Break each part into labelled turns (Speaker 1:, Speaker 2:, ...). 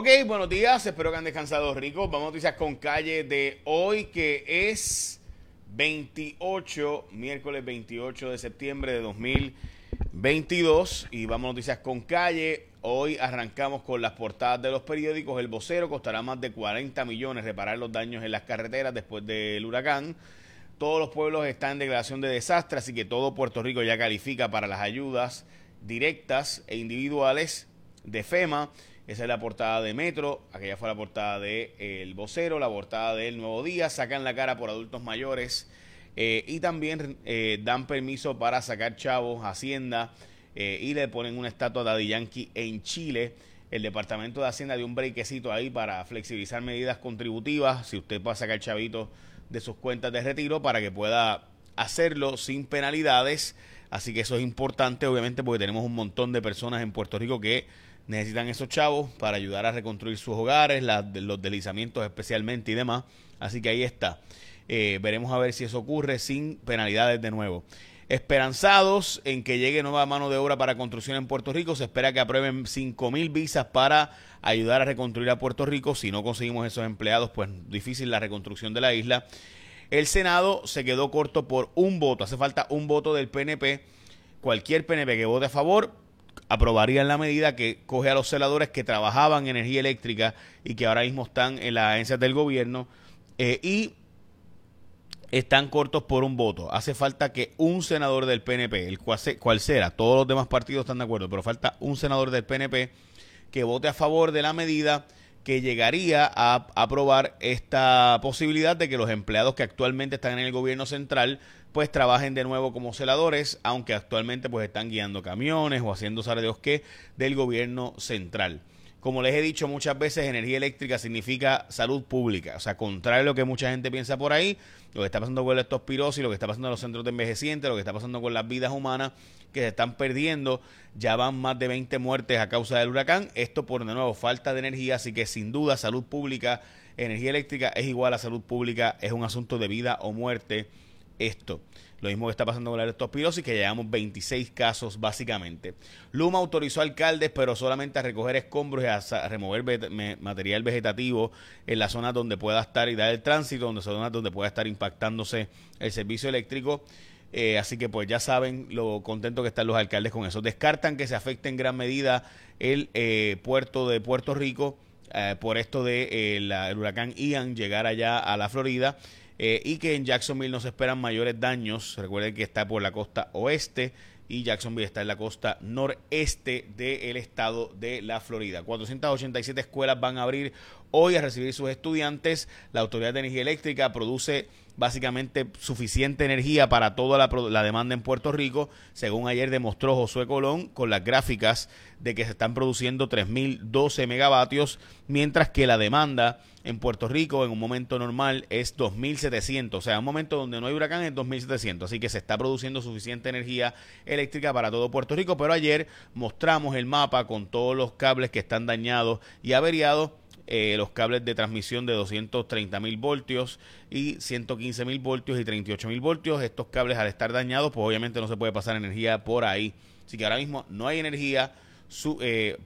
Speaker 1: Ok, buenos días, espero que han descansado ricos. Vamos a noticias con calle de hoy, que es 28, miércoles 28 de septiembre de 2022. Y vamos a noticias con calle. Hoy arrancamos con las portadas de los periódicos. El vocero costará más de 40 millones reparar los daños en las carreteras después del huracán. Todos los pueblos están en declaración de desastre, así que todo Puerto Rico ya califica para las ayudas directas e individuales de FEMA. Esa es la portada de Metro, aquella fue la portada de eh, El Vocero, la portada del Nuevo Día, sacan la cara por adultos mayores eh, y también eh, dan permiso para sacar chavos, Hacienda y le ponen una estatua a Daddy Yankee en Chile. El Departamento de Hacienda dio un brequecito ahí para flexibilizar medidas contributivas, si usted a sacar chavitos de sus cuentas de retiro para que pueda hacerlo sin penalidades. Así que eso es importante, obviamente, porque tenemos un montón de personas en Puerto Rico que necesitan esos chavos para ayudar a reconstruir sus hogares, los deslizamientos especialmente y demás. Así que ahí está. Eh, veremos a ver si eso ocurre sin penalidades de nuevo. Esperanzados en que llegue nueva mano de obra para construcción en Puerto Rico, se espera que aprueben 5 mil visas para ayudar a reconstruir a Puerto Rico. Si no conseguimos esos empleados, pues difícil la reconstrucción de la isla. El Senado se quedó corto por un voto. Hace falta un voto del PNP. Cualquier PNP que vote a favor aprobarían la medida que coge a los celadores que trabajaban en energía eléctrica y que ahora mismo están en las agencias del gobierno eh, y están cortos por un voto. Hace falta que un senador del PNP, el cual, cual será, todos los demás partidos están de acuerdo, pero falta un senador del PNP que vote a favor de la medida que llegaría a aprobar esta posibilidad de que los empleados que actualmente están en el gobierno central pues trabajen de nuevo como celadores, aunque actualmente pues están guiando camiones o haciendo sabe Dios qué del gobierno central. Como les he dicho muchas veces, energía eléctrica significa salud pública. O sea, contrario a lo que mucha gente piensa por ahí, lo que está pasando con la estospirosis, lo que está pasando en los centros de envejecientes, lo que está pasando con las vidas humanas que se están perdiendo, ya van más de 20 muertes a causa del huracán. Esto por de nuevo falta de energía, así que sin duda salud pública, energía eléctrica es igual a salud pública, es un asunto de vida o muerte esto. Lo mismo que está pasando con la leptospirosis, que llevamos 26 casos básicamente. Luma autorizó a alcaldes, pero solamente a recoger escombros y a remover material vegetativo en las zonas donde pueda estar y dar el tránsito, donde zonas donde pueda estar impactándose el servicio eléctrico. Eh, así que pues ya saben lo contento que están los alcaldes con eso. Descartan que se afecte en gran medida el eh, puerto de Puerto Rico eh, por esto de el huracán Ian llegar allá a la Florida eh, y que en Jacksonville no se esperan mayores daños. Recuerden que está por la costa oeste y Jacksonville está en la costa noreste del estado de la Florida. 487 escuelas van a abrir hoy a recibir sus estudiantes. La Autoridad de Energía Eléctrica produce básicamente suficiente energía para toda la, demanda en Puerto Rico, según ayer demostró Josué Colón con las gráficas de que se están produciendo 3.012 megavatios, mientras que la demanda en Puerto Rico en un momento normal es 2.700, o sea, un momento donde no hay huracán es 2.700, así que se está produciendo suficiente energía eléctrica para todo Puerto Rico, pero ayer mostramos el mapa con todos los cables que están dañados y averiados eh, los cables de transmisión de 230 mil voltios y 115 mil voltios y 38 mil voltios. Estos cables al estar dañados, pues obviamente no se puede pasar energía por ahí. Así que ahora mismo no hay energía, su, eh,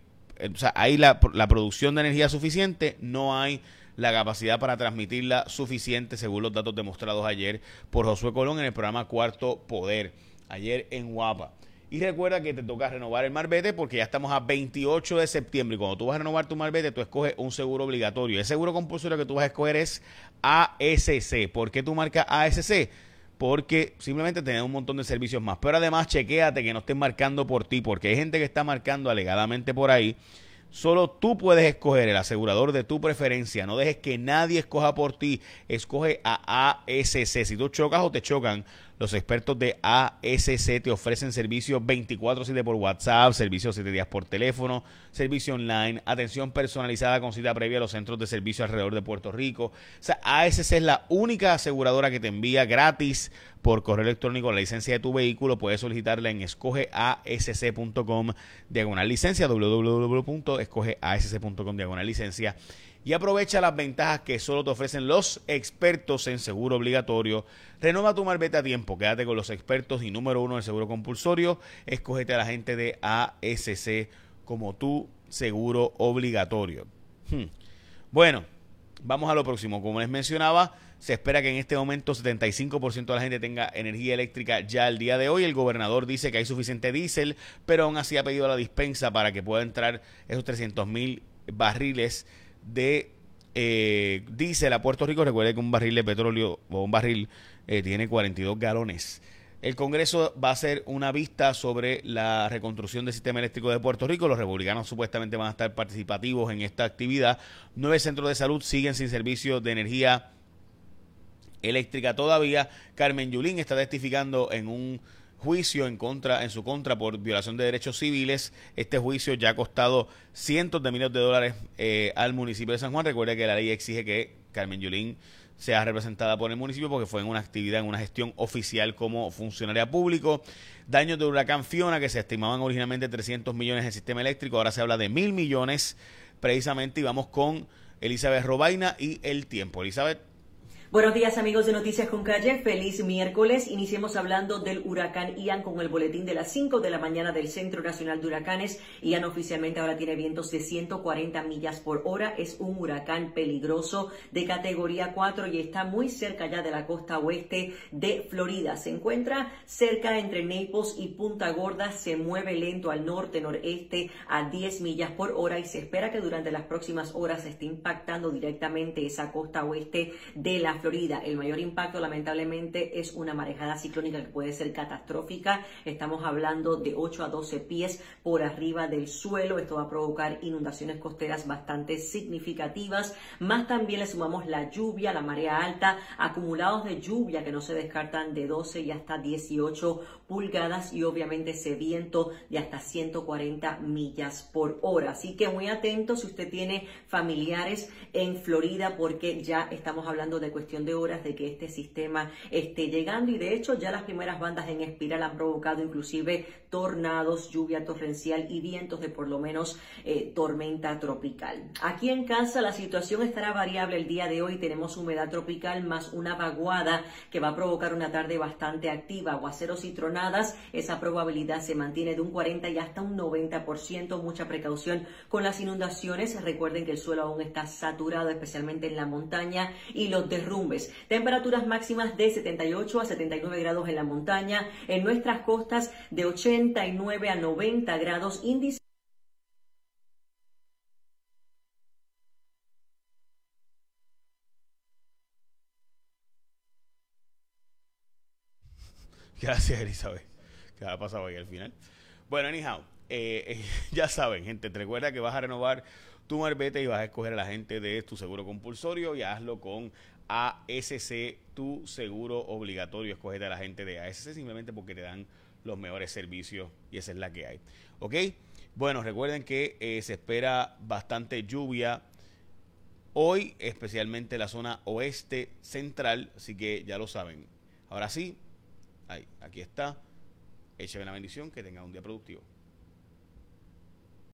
Speaker 1: o sea, hay la, la producción de energía suficiente, no hay la capacidad para transmitirla suficiente, según los datos demostrados ayer por Josué Colón en el programa Cuarto Poder, ayer en Guapa. Y recuerda que te toca renovar el marbete porque ya estamos a 28 de septiembre. Y cuando tú vas a renovar tu marbete, tú escoges un seguro obligatorio. El seguro compulsorio que tú vas a escoger es ASC. ¿Por qué tú marcas ASC? Porque simplemente tenés un montón de servicios más. Pero además, chequéate que no estén marcando por ti, porque hay gente que está marcando alegadamente por ahí. Solo tú puedes escoger el asegurador de tu preferencia. No dejes que nadie escoja por ti. Escoge a ASC. Si tú chocas o te chocan, los expertos de ASC te ofrecen servicios 24/7 por WhatsApp, servicios 7 días por teléfono, servicio online, atención personalizada con cita previa a los centros de servicio alrededor de Puerto Rico. O sea, ASC es la única aseguradora que te envía gratis por correo electrónico la licencia de tu vehículo. Puedes solicitarla en escogeasc.com diagonal licencia, www.escogeasc.com diagonal licencia y aprovecha las ventajas que solo te ofrecen los expertos en seguro obligatorio. Renova tu marbete a tiempo, quédate con los expertos y número uno en seguro compulsorio. Escógete a la gente de ASC como tu seguro obligatorio. Hmm. Bueno, vamos a lo próximo. Como les mencionaba, se espera que en este momento 75% de la gente tenga energía eléctrica ya el día de hoy. El gobernador dice que hay suficiente diésel, pero aún así ha pedido la dispensa para que pueda entrar esos 300 mil barriles de eh, diésel a Puerto Rico. Recuerde que un barril de petróleo o un barril eh, tiene 42 galones. El Congreso va a hacer una vista sobre la reconstrucción del sistema eléctrico de Puerto Rico. Los republicanos supuestamente van a estar participativos en esta actividad. Nueve centros de salud siguen sin servicio de energía eléctrica todavía. Carmen Yulín está testificando en un juicio en contra en su contra por violación de derechos civiles. Este juicio ya ha costado cientos de millones de dólares eh, al municipio de San Juan. Recuerde que la ley exige que Carmen Yulín sea representada por el municipio porque fue en una actividad, en una gestión oficial como funcionaria público. Daños de huracán Fiona que se estimaban originalmente 300 millones del sistema eléctrico, ahora se habla de mil millones precisamente y vamos con Elizabeth Robaina y el tiempo. Elizabeth.
Speaker 2: Buenos días amigos de Noticias con Calle, feliz miércoles. Iniciemos hablando del huracán Ian con el boletín de las 5 de la mañana del Centro Nacional de Huracanes. Ian oficialmente ahora tiene vientos de 140 millas por hora. Es un huracán peligroso de categoría 4 y está muy cerca ya de la costa oeste de Florida. Se encuentra cerca entre Naples y Punta Gorda. Se mueve lento al norte-noreste a 10 millas por hora y se espera que durante las próximas horas esté impactando directamente esa costa oeste de la Florida. El mayor impacto, lamentablemente, es una marejada ciclónica que puede ser catastrófica. Estamos hablando de 8 a 12 pies por arriba del suelo. Esto va a provocar inundaciones costeras bastante significativas. Más también le sumamos la lluvia, la marea alta, acumulados de lluvia que no se descartan de 12 y hasta 18 pulgadas y obviamente ese viento de hasta 140 millas por hora. Así que muy atento si usted tiene familiares en Florida porque ya estamos hablando de cuestiones de horas de que este sistema esté llegando y de hecho ya las primeras bandas en espiral han provocado inclusive tornados, lluvia torrencial y vientos de por lo menos eh, tormenta tropical. Aquí en casa la situación estará variable el día de hoy. Tenemos humedad tropical más una vaguada que va a provocar una tarde bastante activa, aguaceros y tronadas. Esa probabilidad se mantiene de un 40 y hasta un 90%. Mucha precaución con las inundaciones. Recuerden que el suelo aún está saturado, especialmente en la montaña y los derrumbes Temperaturas máximas de 78 a 79 grados en la montaña, en nuestras costas de 89 a 90 grados, índice
Speaker 1: Gracias, Elizabeth. ¿Qué ha pasado ahí al final? Bueno, anyhow, eh, eh, ya saben, gente, te recuerda que vas a renovar tu marbete y vas a escoger a la gente de tu seguro compulsorio y hazlo con ASC, tu seguro obligatorio. Escogete a la gente de ASC simplemente porque te dan los mejores servicios y esa es la que hay. ¿Ok? Bueno, recuerden que eh, se espera bastante lluvia hoy, especialmente en la zona oeste central, así que ya lo saben. Ahora sí, ahí, aquí está. Écheme la bendición, que tenga un día productivo.